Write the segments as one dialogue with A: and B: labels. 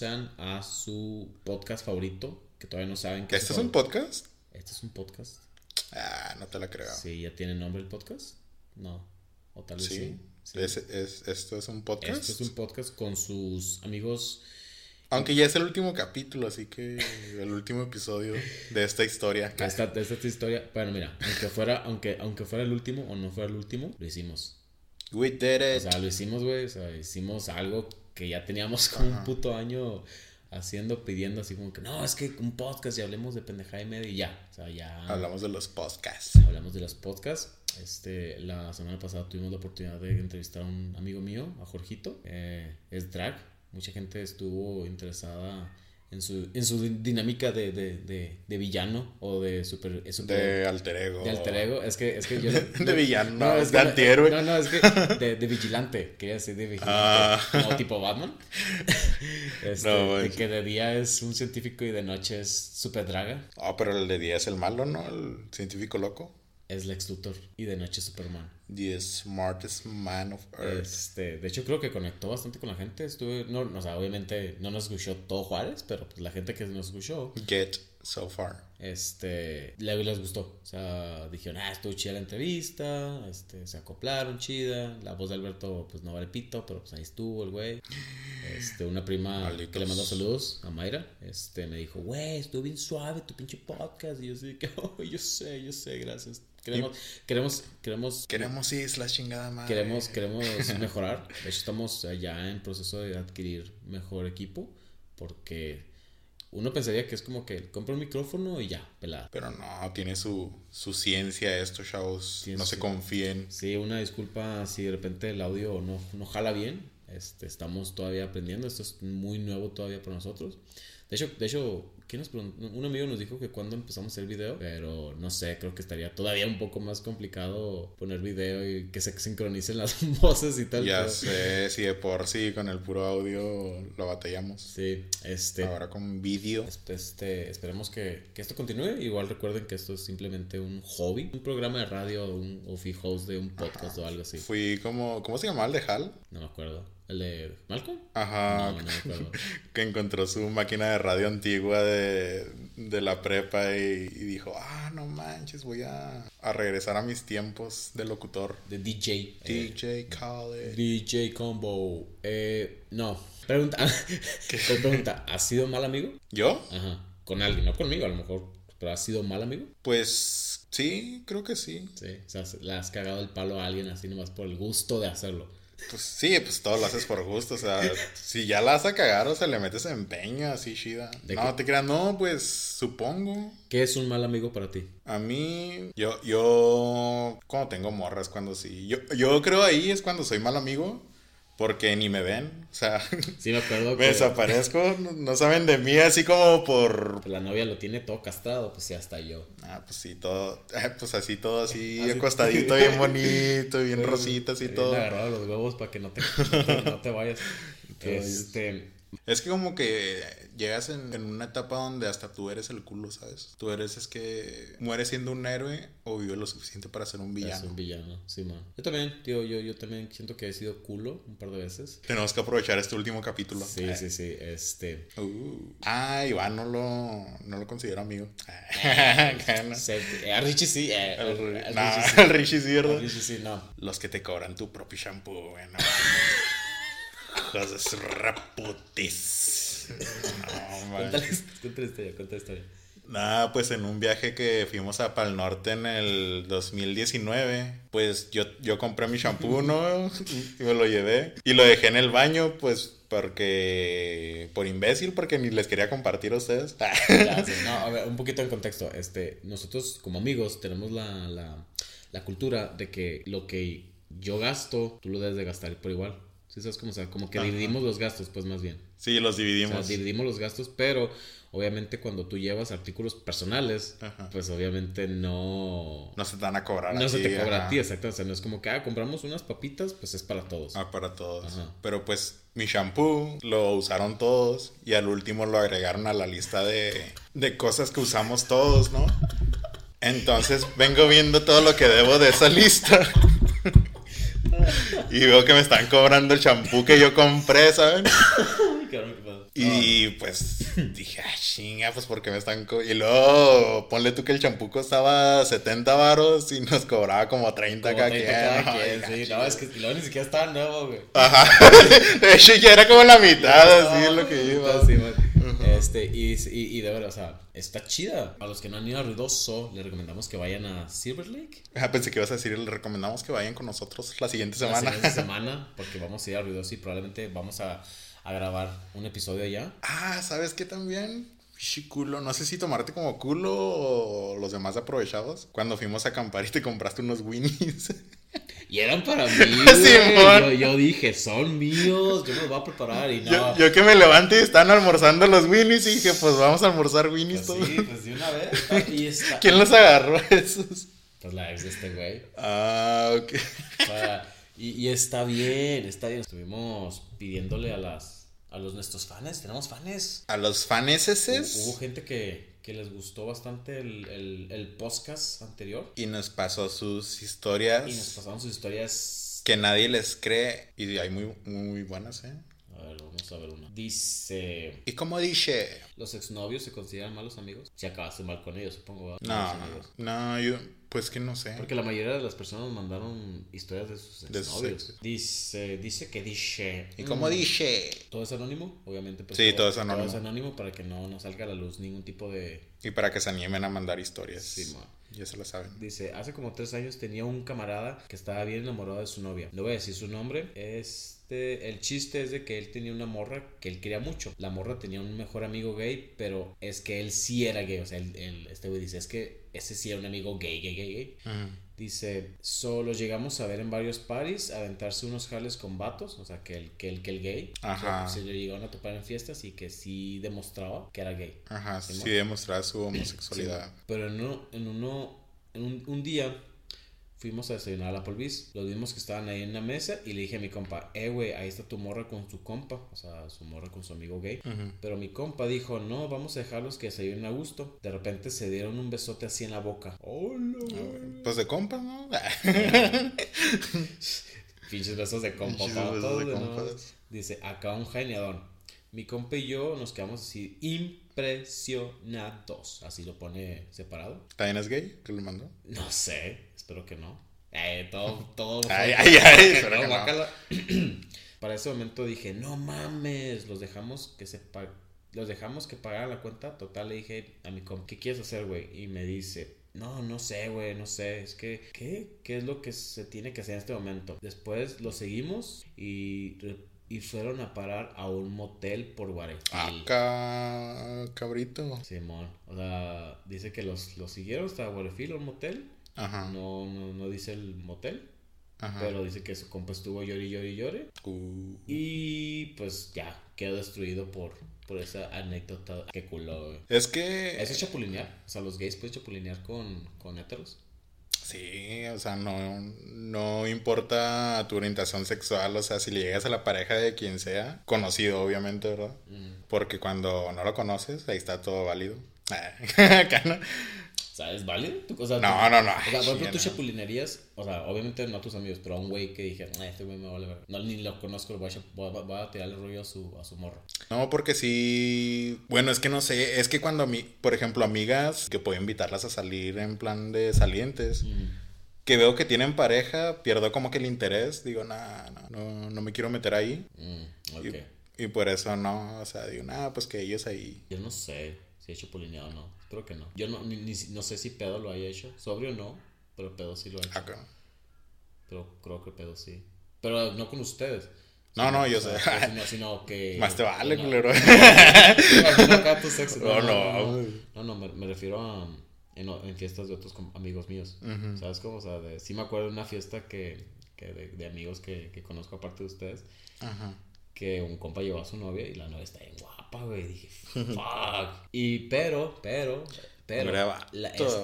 A: sean a su podcast favorito, que todavía no saben
B: que ¿Este es un podcast?
A: Este es un podcast.
B: Ah, no te la creo.
A: Sí, ¿ya tiene nombre el podcast? No. O tal vez sí.
B: ¿Esto es un podcast?
A: Esto es un podcast con sus amigos.
B: Aunque ya es el último capítulo, así que el último episodio de esta historia.
A: De esta, de esta historia. Bueno, mira, aunque fuera, aunque, aunque fuera el último o no fuera el último, lo hicimos.
B: We did it.
A: O sea, lo hicimos, güey. O sea, hicimos algo que ya teníamos como un puto año haciendo, pidiendo así como que no, es que un podcast y hablemos de pendejada y media y ya. O sea, ya.
B: Hablamos de los podcasts.
A: Hablamos de los podcasts. Este, la semana pasada tuvimos la oportunidad de entrevistar a un amigo mío, a Jorgito. Eh, es drag. Mucha gente estuvo interesada en su, en su dinámica de, de, de, de villano o de super,
B: De alter ego.
A: De alter ego. Es que, es que yo...
B: de villano, no, es de antihéroe.
A: No, no, es que de, de vigilante. Quería decir de vigilante. Ah. Como tipo Batman. este, no, de que de día es un científico y de noche es super draga.
B: Ah, pero el de día es el malo, ¿no? El científico loco
A: es Lex Luthor y de noche Superman.
B: The smartest man of earth.
A: Este, de hecho creo que conectó bastante con la gente. Estuve, no, o sea, obviamente no nos escuchó todo Juárez, pero pues la gente que nos escuchó.
B: Get so far.
A: Este, le les gustó. O sea, dijeron, ah, estuvo chida la entrevista, este, se acoplaron, chida. La voz de Alberto, pues no vale pito, pero pues ahí estuvo el güey. Este, una prima que le mandó saludos a Mayra, este, me dijo, güey, estuvo bien suave tu pinche podcast. Y yo sí que, oh, yo sé, yo sé, gracias. Queremos, queremos, queremos.
B: Queremos islas, chingada madre.
A: Queremos, queremos mejorar. De hecho, estamos ya en proceso de adquirir mejor equipo. Porque uno pensaría que es como que compra un micrófono y ya, pelada.
B: Pero no, tiene su, su ciencia estos shows. no se confíen.
A: Sí, una disculpa si de repente el audio no, no jala bien. Este, estamos todavía aprendiendo. Esto es muy nuevo todavía para nosotros. De hecho, de hecho un amigo nos dijo que cuando empezamos a hacer video, pero no sé, creo que estaría todavía un poco más complicado poner video y que se sincronicen las voces y tal.
B: Ya sé, si de por sí con el puro audio lo batallamos.
A: Sí, este.
B: Ahora con vídeo.
A: Este, esperemos que, que, esto continúe. Igual recuerden que esto es simplemente un hobby, un programa de radio un, o host de un podcast o algo así.
B: Fui como, ¿cómo se llamaba el de HAL?
A: No me acuerdo. ¿El de Malcolm?
B: Ajá. que encontró su máquina de radio antigua de, la prepa y, dijo, ah, no manches, voy a, regresar a mis tiempos de locutor.
A: De DJ.
B: DJ College.
A: DJ Combo. Eh, no. Pregunta. pregunta, ¿has sido mal amigo?
B: ¿Yo?
A: Ajá. Con alguien, no conmigo a lo mejor. ¿Pero has sido mal amigo?
B: Pues sí, creo que sí.
A: Sí, o sea, le has cagado el palo a alguien así nomás por el gusto de hacerlo.
B: Pues sí, pues todo lo haces por gusto, o sea, si ya la vas a cagar, o sea, le metes empeño así chida. No, te creas, no, pues supongo.
A: ¿Qué es un mal amigo para ti?
B: A mí, yo, yo, cuando tengo morras, cuando sí, yo, yo creo ahí es cuando soy mal amigo, porque ni me ven, o sea,
A: sí me acuerdo
B: me desaparezco, no, saben de mí así como por...
A: La novia lo tiene todo castrado, pues sí, hasta yo.
B: Ah, pues sí, todo, pues así, todo así, acostadito, bien bonito, bien rositas y todo.
A: agarrado los huevos para que no te, no te vayas. este,
B: es que como que llegas en, una etapa donde hasta tú eres el culo, ¿sabes? Tú eres es que mueres siendo un héroe o vives lo suficiente para ser un villano.
A: Es un villano, sí, man. Yo también, tío, yo, yo también siento que he sido culo un par de veces.
B: Tenemos que aprovechar este último capítulo.
A: Sí, sí, sí, este...
B: Uh. Ah, Iván no lo, no lo considero amigo.
A: a Richie sí. Eh,
B: el, Richie sí, ¿verdad?
A: Richie sí, no.
B: Los que te cobran tu propio shampoo, bueno. Hijos de su reputis.
A: No, cuéntale, cuéntale historia, cuéntale historia.
B: Nada, pues en un viaje que fuimos a Pal Norte en el 2019, pues yo, yo compré mi shampoo, ¿no? Y me lo llevé. Y lo dejé en el baño, pues porque por imbécil, porque ni les quería compartir a ustedes.
A: no, a ver, un poquito en contexto. Este, nosotros como amigos tenemos la, la, la cultura de que lo que yo gasto, tú lo debes de gastar por igual. Sí, sabes cómo, o sea, como que dividimos los gastos, pues más bien.
B: Sí, los dividimos.
A: O sea, dividimos los gastos, pero obviamente cuando tú llevas artículos personales, pues obviamente no...
B: No se te van a cobrar
A: No se te cobra a ti, exacto. O sea, no es como que, ah, compramos unas papitas, pues es para todos.
B: Ah, para todos. Pero pues mi shampoo lo usaron todos y al último lo agregaron a la lista de, de cosas que usamos todos, ¿no? Entonces vengo viendo todo lo que debo de esa lista. Y veo que me están cobrando el champú que yo compré, ¿saben? Y pues dije, ah, chinga, pues porque me están. y luego, ponle tú que el champú costaba 70 varos y nos cobraba como 30 cada quien.
A: sí, no, es que luego ni siquiera estaba nuevo, güey.
B: Ajá. De hecho, ya era como la mitad, así es lo que iba.
A: Sí, Este, y, y, y de verdad, o sea, está chida. A los que no han ido a Ruidoso, les recomendamos que vayan a Silver Lake.
B: Ah, pensé que ibas a decir, les recomendamos que vayan con nosotros la siguiente semana. La
A: siguiente semana, porque vamos a ir a Ruidoso y probablemente vamos a, a grabar un episodio allá.
B: Ah, ¿sabes qué también? culo. No sé si tomarte como culo o los demás aprovechados. Cuando fuimos a acampar y te compraste unos winnies.
A: Y eran para mí. yo, yo, dije, son míos, yo me los voy a preparar y
B: no. Yo, que me levanté y están almorzando los winnies y dije, pues vamos a almorzar winnies
A: pues Sí, pues de una vez.
B: ¿Quién los agarró esos?
A: Pues la ex de este güey.
B: Ah, ok.
A: y, y está bien, está bien. Estuvimos pidiéndole a las a los nuestros fans, tenemos fans.
B: A los fans
A: Hubo, hubo gente que, que, les gustó bastante el, el, el, podcast anterior.
B: Y nos pasó sus historias.
A: Y nos pasaron sus historias.
B: Que nadie les cree. Y hay muy, muy buenas, ¿eh?
A: Ver, vamos a ver una. Dice.
B: ¿Y cómo dice?
A: ¿Los exnovios se consideran malos amigos? Si acabaste mal con ellos, supongo.
B: No, no, yo. Pues que no sé.
A: Porque la mayoría de las personas mandaron historias de sus exnovios. Dice, dice que dice.
B: ¿Y cómo mm, dice?
A: ¿Todo es anónimo? Obviamente.
B: Pues, sí, todo, es anónimo.
A: Todo es anónimo para que no nos salga a la luz ningún tipo de.
B: Y para que se animen a mandar historias. Sí, Ya se lo saben.
A: Dice, hace como tres años tenía un camarada que estaba bien enamorado de su novia. No voy a decir su nombre. Es este, el chiste es de que él tenía una morra que él quería mucho. La morra tenía un mejor amigo gay, pero es que él sí era gay. O sea, este güey dice, es que ese sí era un amigo gay, gay, gay, gay. Dice, solo llegamos a ver en varios paris, aventarse unos jales con vatos, o sea, que el, que el, que el gay. Ajá. se le llegaron a topar en fiestas y que sí demostraba que era gay.
B: Ajá, sí, demostraba su homosexualidad.
A: pero en uno, en uno, en un, un día Fuimos a desayunar a la polvis. Los vimos que estaban ahí en la mesa y le dije a mi compa, eh, güey, ahí está tu morra con su compa. O sea, su morra con su amigo gay. Pero mi compa dijo, no, vamos a dejarlos que desayunen a gusto. De repente se dieron un besote así en la boca.
B: Oh, Pues de compa, ¿no?
A: Pinches besos de compa. de Dice, acá un geniador. Mi compa y yo nos quedamos así impresionados. Así lo pone separado.
B: ¿También es gay? ¿Qué le mandó?
A: No sé, espero que no. Eh, todo, todo.
B: ay, ay, ay,
A: Para ese momento dije, no mames, los dejamos que se los dejamos que pagaran la cuenta. Total, le dije a mi compa, ¿qué quieres hacer, güey? Y me dice, no, no sé, güey, no sé. Es que, ¿qué? ¿Qué es lo que se tiene que hacer en este momento? Después lo seguimos y y fueron a parar a un motel por Guayaquil.
B: Acá, cabrito.
A: Simón, o sea, dice que los, los siguieron hasta Guayaquil, un motel. Ajá. No, no, no dice el motel. Ajá. Pero dice que su compa estuvo llori, llori, llore. Uh. Y pues ya, quedó destruido por, por esa anécdota que culó,
B: Es que...
A: Eso es chapulinear. O sea, los gays pueden chapulinear con, con héteros.
B: Sí, o sea, no, no importa tu orientación sexual, o sea, si le llegas a la pareja de quien sea, conocido obviamente, ¿verdad? Porque cuando no lo conoces, ahí está todo válido.
A: ¿Sabes? ¿Vale?
B: ¿Tu cosa, no, no, no.
A: O sea, por ejemplo, tú chapulinerías, o sea, obviamente no a tus amigos, pero a un güey que dije, este güey me vale ver. No, ni lo conozco, voy a, voy a, tirarle rollo a su, a su morro.
B: No, porque sí. Bueno, es que no sé, es que cuando, mi, por ejemplo, amigas que puedo invitarlas a salir en plan de salientes. Que veo que tienen pareja, pierdo como que el interés. Digo, nah, no, no me quiero meter ahí. Mm, okay. y, y, por eso no, o sea, digo, nah, pues que ellos ahí.
A: Yo no sé si he chapulineado o no. Creo que no. Yo no, ni, no sé si pedo lo haya hecho. Sobrio no, pero pedo sí lo ha hecho. Acá. Ah, pero creo que pedo sí. Pero no con ustedes.
B: No, no, yo sé.
A: Sino, sino, que.
B: Más te vale, culero.
A: No, no. No, no, me, refiero a. En, en, fiestas de otros amigos míos. ¿Sabes cómo? O sea, de, sí me acuerdo de una fiesta que, que de, de, amigos que, que conozco aparte de ustedes. Ajá. Que un compa llevó a su novia y la novia está en guapa güey. Dije, fuck. y pero, pero, pero,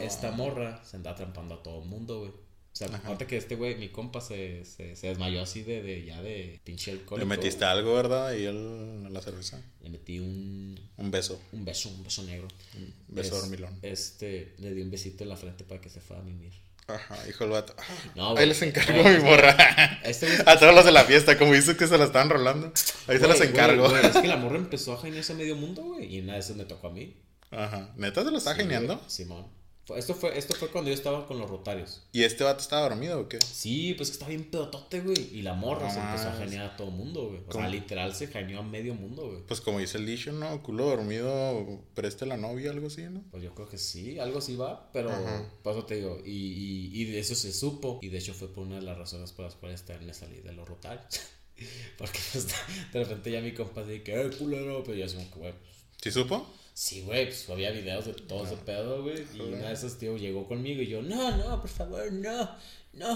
A: esta morra se anda trampando a todo el mundo, güey. O sea, aparte que este güey, mi compa, se, se, se, desmayó así de, de ya de pinche alcohol.
B: Le metiste algo, ¿verdad? Y él la cerveza.
A: Le metí un...
B: Un beso.
A: Un beso, un beso negro.
B: Un beso dormilón.
A: Este, le di un besito en la frente para que se fuera a mimir.
B: Ajá, dijo el vato. No, ahí les encargo mi morra. Este a todos los de la fiesta, como dices que se la estaban rolando. Ahí se las encargo.
A: es que la morra empezó a geniar ese medio mundo, güey. Y nada, eso me tocó a mí.
B: Ajá. ¿Neta se lo está geniando?
A: Simón. Esto fue, esto fue cuando yo estaba con los rotarios.
B: ¿Y este vato estaba dormido o qué?
A: Sí, pues que estaba bien pedotote, güey. Y la morra se empezó a geniar a todo mundo, güey. O sea, literal se genió a medio mundo, güey.
B: Pues como dice el dicho, ¿no? Culo dormido, preste la novia, algo así, ¿no?
A: Pues yo creo que sí, algo así va, pero por eso te digo. Y, y, y, de eso se supo. Y de hecho fue por una de las razones por las cuales también me salí de los rotarios. Porque pues, de repente ya mi compa dice que, eh, culero, pero yo así como que, güey.
B: ¿Sí supo?
A: Sí, güey, pues había videos de todo ese pedo, güey. Y una de esas, tío, llegó conmigo y yo, no, no, por favor, no. No,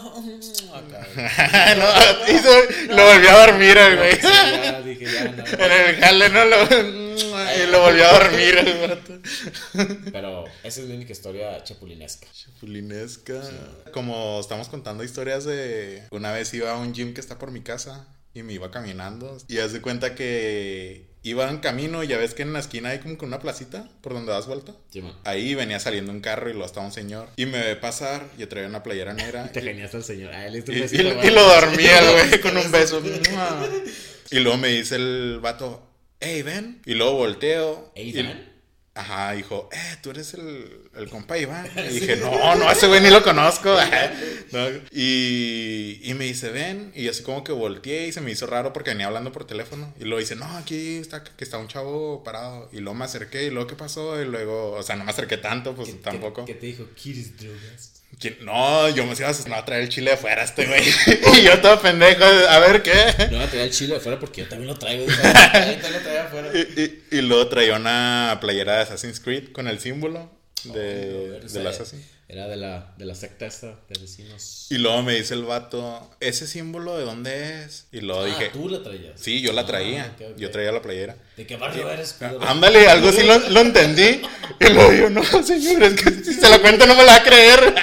A: acá, no,
B: hizo, lo volvió a dormir, güey. Sí, ya, dije, ya, no. En el jale no lo. Y lo volvió a dormir,
A: el Pero esa es mi única historia chapulinesca.
B: Chapulinesca. Como estamos contando historias de. Una vez iba a un gym que está por mi casa y me iba caminando. Y hace cuenta que iba en camino, ya ves que en la esquina hay como que una placita por donde das vuelta. Ahí venía saliendo un carro y lo estaba un señor. Y me ve pasar, yo traía una playera negra.
A: y te geniaste al señor. Ah,
B: y, lo dormía güey con un beso. y luego me dice el vato, hey, ven. Y luego volteo.
A: Hey,
B: ven. Ajá, dijo, eh, tú eres el, el compa Iván. Y dije, no, no, ese güey ni lo conozco. Y, y, me dice, ven. Y así como que volteé y se me hizo raro porque venía hablando por teléfono. Y luego dice, no, aquí está, que está un chavo parado. Y luego me acerqué y luego, ¿qué pasó? Y luego, o sea, no me acerqué tanto, pues tampoco.
A: ¿Qué, te dijo? ¿Quieres drogas?
B: No, yo me iba a, traer el chile de afuera este güey. y yo todo pendejo, a ver qué.
A: No, a traer el chile de afuera porque yo también lo traigo.
B: Y, y, luego traía una playera de Assassin's Creed con el símbolo de,
A: de la Assassin. Era de la, de la secta esta de vecinos.
B: Y luego me dice el vato, ¿ese símbolo de dónde es? Y luego ah, dije.
A: tú la traías.
B: Sí, yo la traía. Ah, yo traía la playera.
A: ¿De qué barrio eres?
B: Ándale, algo así lo, lo, entendí. Y luego digo, no, señor, es que si se lo cuento no me la va a creer.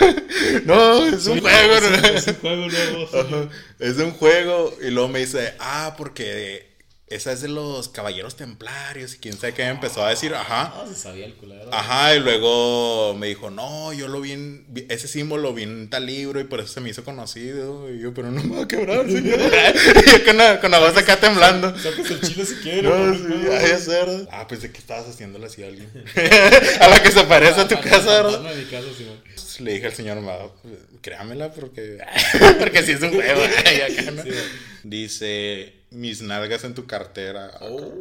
B: no, es un juego. Es un juego nuevo. Es un juego. Y luego me dice, ah, porque esa es de los caballeros templarios y quién sabe qué me empezó a decir, ajá.
A: Ah, se sabía el culero.
B: Ajá, y luego me dijo, no, yo lo vi en, ese símbolo lo vi en tal libro y por eso se me hizo conocido. Y yo, pero no me va a quebrar, señor. y yo con la, con la voz acá temblando.
A: Sacas el chile si quieres. No,
B: sí, hacer. Ah, pensé que estabas haciéndole así a alguien. a la que se parece a tu casa, ¿verdad? mi casa, sí, Le dije al señor créamela porque, porque si es un juego. Dice mis nalgas en tu cartera. Oh.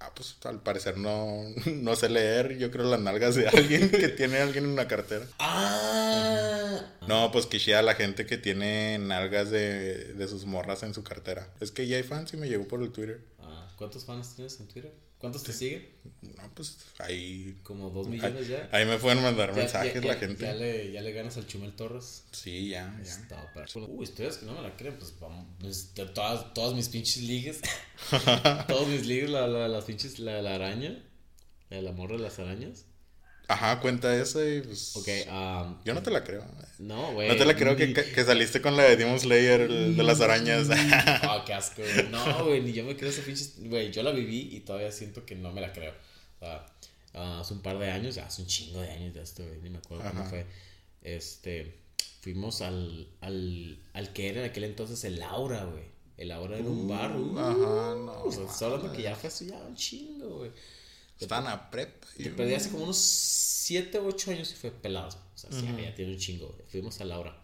B: Ah, pues al parecer no, no sé leer. Yo creo las nalgas de alguien que tiene alguien en una cartera.
A: Ah.
B: No, pues que a la gente que tiene nalgas de, de sus morras en su cartera. Es que ya hay fans y me llegó por el Twitter.
A: Ah, ¿cuántos fans tienes en Twitter? ¿Cuántos te siguen?
B: No, pues ahí.
A: Como dos millones ya.
B: Ahí me pueden mandar mensajes la gente.
A: Ya le, ya le ganas al Chumel Torres.
B: Sí, ya. ya.
A: Uy, ustedes que no me la creen, pues vamos. Pues, todas, todas mis pinches ligas. todas mis ligas, la, la, las pinches, la, la araña. El amor de las arañas.
B: Ajá, cuenta eso y pues.
A: Ok, um,
B: Yo no te la creo.
A: No, güey.
B: No te la creo que, que, saliste con la de Demon Slayer de las arañas.
A: Ah, qué asco. No, güey, ni yo me creo esa pinche. Güey, yo la viví y todavía siento que no me la creo. O sea, uh, hace un par de años, hace un chingo de años de esto, güey, ni me acuerdo cómo fue. Este. Fuimos al, al, al que era en aquel entonces el Laura, güey. El Aura era un bar. Uh,
B: ajá, no.
A: O sea, solo que ya fue eso ya un chingo, güey.
B: Estaban a prep.
A: Te perdí hace como unos 7 o 8 años y fue pelado. O sea, sí, ya tiene un chingo. Fuimos a Laura,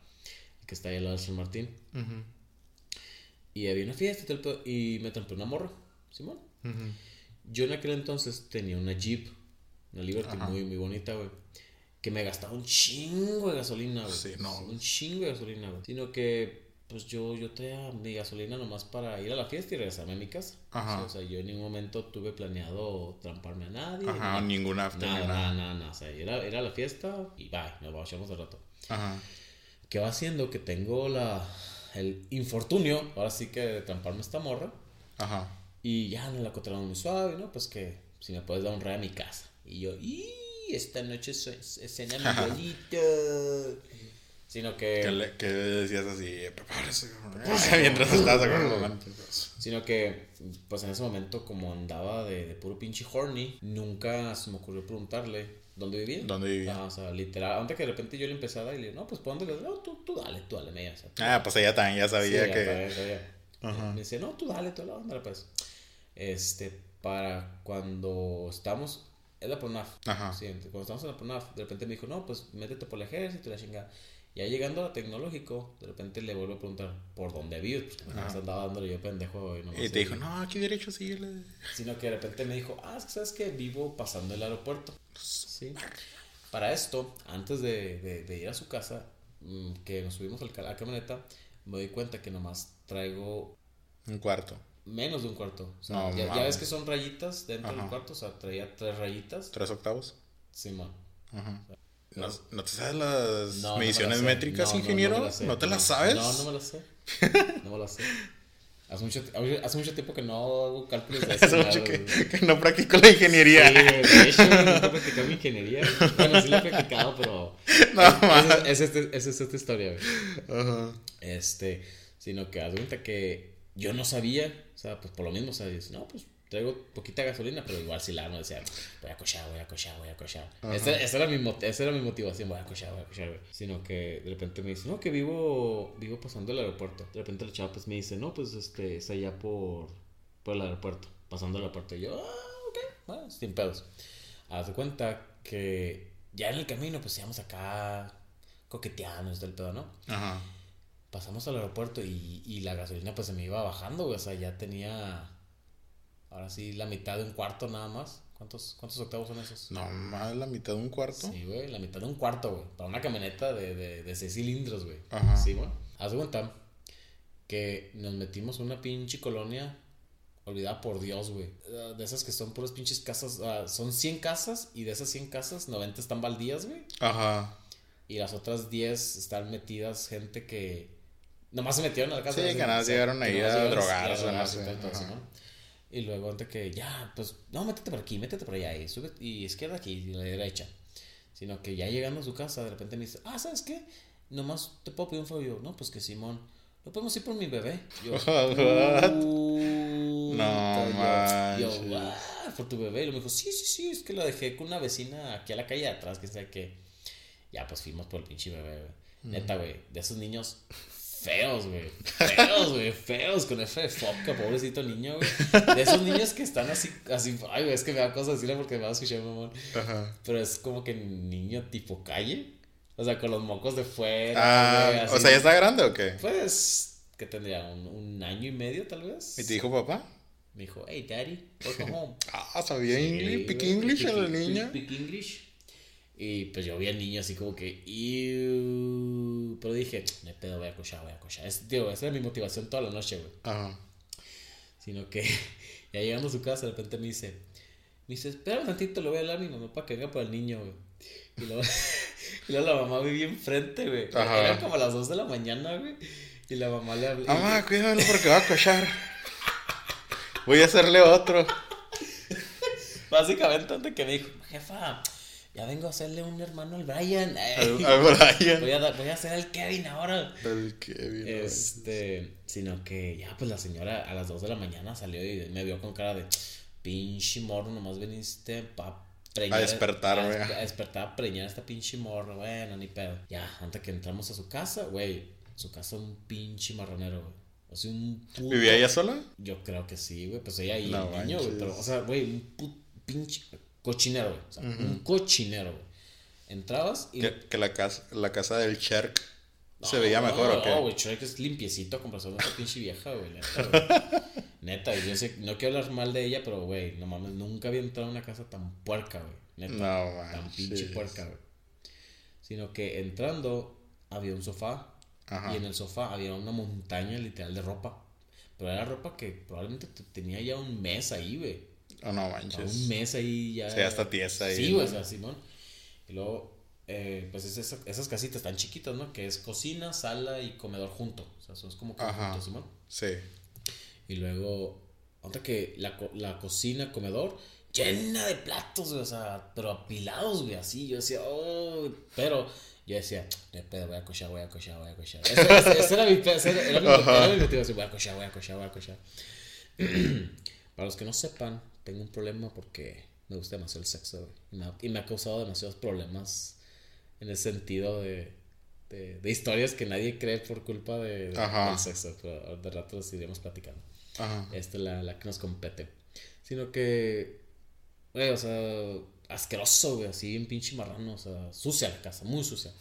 A: que está ahí al lado de San Martín. Y había una fiesta y, me trampé una morra, Simón. Yo en aquel entonces tenía una Jeep, una Liberty muy, muy bonita, güey. Que me gastaba un chingo de gasolina, güey.
B: Sí, no.
A: Un chingo de gasolina, güey. Sino que pues yo, yo tenía mi gasolina nomás para ir a la fiesta y regresarme a mi casa. Ajá. O sea, yo en ningún momento tuve planeado tramparme a nadie.
B: Ajá, ninguna
A: nada, nada, nada, nada, O sea, era, era la fiesta y bye, nos echamos de rato.
B: Ajá.
A: ¿Qué va haciendo? Que tengo la, el infortunio, ahora sí que de tramparme esta morra.
B: Ajá.
A: Y ya no la encontraron muy suave, ¿no? Pues que si me puedes dar un rey a mi casa. Y yo, ¡y! Esta noche es cena mi Sino que.
B: Que, le, que decías así, prepárese. Mientras estabas con el momento.
A: Sino que, pues en ese momento, como andaba de, de, puro pinche horny, nunca se me ocurrió preguntarle ¿Dónde vivía?
B: ¿Dónde vivía?
A: Ah, o sea, literal. Antes que de repente yo le empezaba y le no, pues ¿por dónde le No, tú, tú dale, tú dale, me
B: Ah, pues ella también ya sabía
A: sí,
B: que.
A: Ya sabía. Ajá. Me dice, no, tú dale, tú dale, pues. Este, para cuando estamos. Es la PRONAF. Ajá. Sí, cuando estamos en la PRONAF, de repente me dijo, no, pues métete por el ejército y la chingada. Ya llegando a tecnológico, de repente le vuelvo a preguntar por dónde vives, porque me andaba dándole yo pendejo.
B: Y, y te dijo, no, aquí derecho sigue.
A: Sino que de repente me dijo, ah, ¿sabes que Vivo pasando el aeropuerto. Sí. Para esto, antes de, de, ir a su casa, mm, que nos subimos a la camioneta, me doy cuenta que nomás traigo...
B: Un cuarto.
A: Menos de un cuarto. O sea, ya, ves que son rayitas dentro del cuarto, o sea, traía tres rayitas.
B: ¿Tres octavos?
A: Sí, man.
B: Ajá. ¿No, ¿No, te sabes las mediciones métricas, ingeniero? No, te las sabes?
A: No, no me las sé. No me las sé. Hace mucho, hace mucho tiempo que no hago cálculos de eso.
B: hace mucho que, que, no practico la ingeniería.
A: Sí, de hecho, no he practicado mi ingeniería. Bueno, sí la he practicado, pero. No, esa es, es, es, es, esta historia, güey. Ajá. Este, sino que haz cuenta que yo no sabía, o sea, pues por lo mismo, o sea, no, pues traigo poquita gasolina, pero igual si la amo, decía, voy a cochar, voy a cochar, voy a cochar. Esa, esa, era mi, esa era mi motivación, voy a cochar, voy a cochar. Sino que de repente me dice, no, que vivo, vivo pasando el aeropuerto. De repente la chava pues me dice, no, pues este, es allá por, por el aeropuerto, pasando el aeropuerto. Y yo, ah, ok, bueno, sin pedos. Haz de cuenta que ya en el camino, pues íbamos acá coqueteando, el pedo, ¿no? Ajá. Pasamos al aeropuerto y, y la gasolina pues se me iba bajando, o sea, ya tenía Ahora sí, la mitad de un cuarto nada más. ¿Cuántos, cuántos octavos son esos?
B: No, más la mitad de un cuarto.
A: Sí, güey, la mitad de un cuarto, güey. Para una camioneta de, de, de seis cilindros, güey. Ajá. Sí, güey. Haz de cuenta que nos metimos en una pinche colonia olvidada por Dios, güey. De esas que son puras pinches casas. Uh, son 100 casas y de esas 100 casas, 90 están baldías, güey. Ajá. Y las otras 10 están metidas gente que. Nomás se metieron a la casa.
B: Sí, que nada llegaron ahí a drogarse, no sé.
A: Y luego antes que ya, pues, no, métete por aquí, métete por allá y sube y izquierda aquí y la derecha. Sino que ya llegando a su casa, de repente me dice, ah, ¿sabes qué? Nomás te puedo pedir un favor. No, pues que Simón, no podemos ir por mi bebé. Yo, no, yo, yo, por tu bebé. Y me dijo, sí, sí, sí, es que la dejé con una vecina aquí a la calle atrás, que sea que. Ya, pues fuimos por el pinche bebé, güey. Neta, güey, de esos niños feos, güey. Feos, güey. Feos con F de foca, pobrecito niño, güey. De esos niños que están así, así, ay, güey, es que me da cosas decirle porque me va a escuchar, mamón. Ajá. Pero es como que niño tipo calle. O sea, con los mocos de fuera.
B: Ah, o sea, ¿ya está grande o qué?
A: Pues, ¿qué tendría? ¿Un, un año y medio, tal vez?
B: ¿Y te dijo papá?
A: Me dijo, hey, daddy, welcome home.
B: ah, ¿sabía sí, inglés? ¿Pick English a la niña?
A: Pick English. Y pues yo vi al niño así como que. Pero dije, no pedo, voy a cochar, voy a cochar. Es, esa era mi motivación toda la noche, güey. Ajá. Sino que ya llegando a su casa, de repente me dice, me dice, espera un tantito, le voy a hablar a mi mamá para que venga por el niño, güey. Y luego, y luego la mamá vivía enfrente, güey. Era como a las 2 de la mañana, güey. Y la mamá le habló.
B: Mamá, cuídalo porque va a cochar. Voy a hacerle otro.
A: Básicamente, antes que me dijo, jefa, ya vengo a hacerle un hermano al Brian.
B: Al, Brian.
A: Voy a, voy a hacer al Kevin ahora.
B: El Kevin.
A: Este, sino que ya, pues la señora a las 2 de la mañana salió y me vio con cara de pinche morro, nomás viniste pa
B: preñar. A despertar,
A: güey. A, despertar, a preñar a esta pinche morro, bueno, ni pedo. Ya, antes que entramos a su casa, güey, su casa un pinche marronero, güey. O sea, un
B: puto... ¿Vivía ella sola?
A: Yo creo que sí, güey. Pues ella ahí, no, niño, güey. Pero, o sea, güey, un puto pinche Cochinero, güey. O sea, un cochinero, güey. Entrabas y.
B: Que, la, casa, la casa del Shark se veía mejor, ¿o qué?
A: No, güey, Shark es limpiecito con razón esa pinche vieja, güey. Neta, Neta, yo sé, no quiero hablar mal de ella, pero, güey, no mames, nunca había entrado a una casa tan puerca, güey. Neta. No, güey. Tan pinche puerca, güey. Sino que entrando había un sofá. Ajá. Y en el sofá había una montaña literal de ropa. Pero era ropa que probablemente tenía ya un mes ahí, güey.
B: Oh, no manches.
A: Un mes ahí ya.
B: Sí, hasta tiesa ahí.
A: Sí, güey, o sea, Simón. Y luego, eh, pues esas, esas casitas tan chiquitas, ¿no? Que es cocina, sala y comedor junto. O sea, son como que juntos, Simón.
B: Sí.
A: Y luego, otra que la, la cocina, comedor, llena de platos, güey, o sea, pero apilados, güey, así. Yo decía, oh, pero yo decía, de pedo, voy a cochar, voy a cochar, voy a cochar. Esa, era, mi, esa era, era, mi, era mi motivación, voy a cochar, voy a cochar, voy a cochar. Para los que no sepan, tengo un problema porque me gusta demasiado el sexo, güey. Y me, ha, y me ha causado demasiados problemas en el sentido de, de, de historias que nadie cree por culpa de, de- del sexo. Pero de rato las iremos platicando.
B: Ajá.
A: Esta es la, la que nos compete. Sino que, güey, o sea, asqueroso, güey, así bien pinche marrano, o sea, sucia la casa, muy sucia.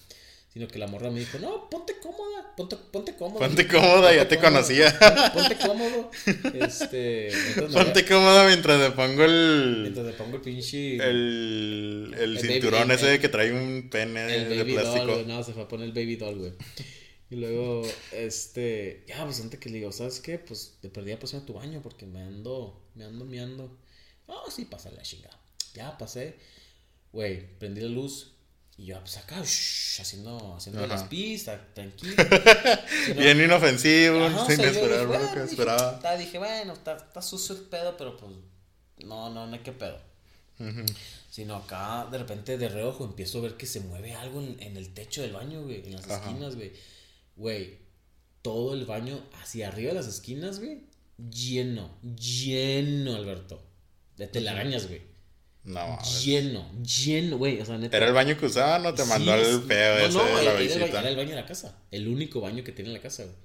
A: Sino que la morra me dijo, no, ponte cómoda, ponte, ponte cómoda.
B: Ponte cómoda, ya te
A: cómoda,
B: conocía.
A: Ponte, ponte cómodo. Este,
B: Ponte cómoda mientras le pongo el.
A: Mientras le pongo el pinche.
B: El, el
A: El
B: cinturón
A: baby-
B: ese
A: el-
B: que trae un pene
A: el
B: de
A: baby
B: plástico.
A: doll. No, se fue a poner el baby doll, güey. Y luego, este. Ya, pues antes que le digo, ¿sabes qué? Pues te perdí a pasar a tu baño porque me ando. Me ando, me ando. Oh, sí, pasa la chingada. Ya pasé. Güey, prendí la luz. Y yo, pues acá, shh, haciendo, haciendo
B: Ajá.
A: las pistas, tranquilo.
B: Bien inofensivo,
A: Ajá, o
B: sin
A: sea, yo
B: esperar
A: dije,
B: lo que
A: bueno, dije,
B: esperaba.
A: está- dije, bueno, está, está sucio el pedo, pero pues. No, no, no hay que pedo. Sino acá, de repente, de reojo, empiezo a ver que se mueve algo en, en el techo del baño, güey. En las
B: Ajá.
A: esquinas, güey. Güey, todo el baño hacia arriba de las esquinas, güey. Lleno, lleno, Alberto. De telarañas, güey.
B: No.
A: Lleno, lleno, güey. O sea, neta.
B: ¿Era el baño que usaba no te mandó
A: Sí,
B: el feo
A: No,
B: ese
A: no,
B: de la
A: era, era el baño,
B: visita?
A: era el baño de la casa. El único baño que tiene en la casa, güey.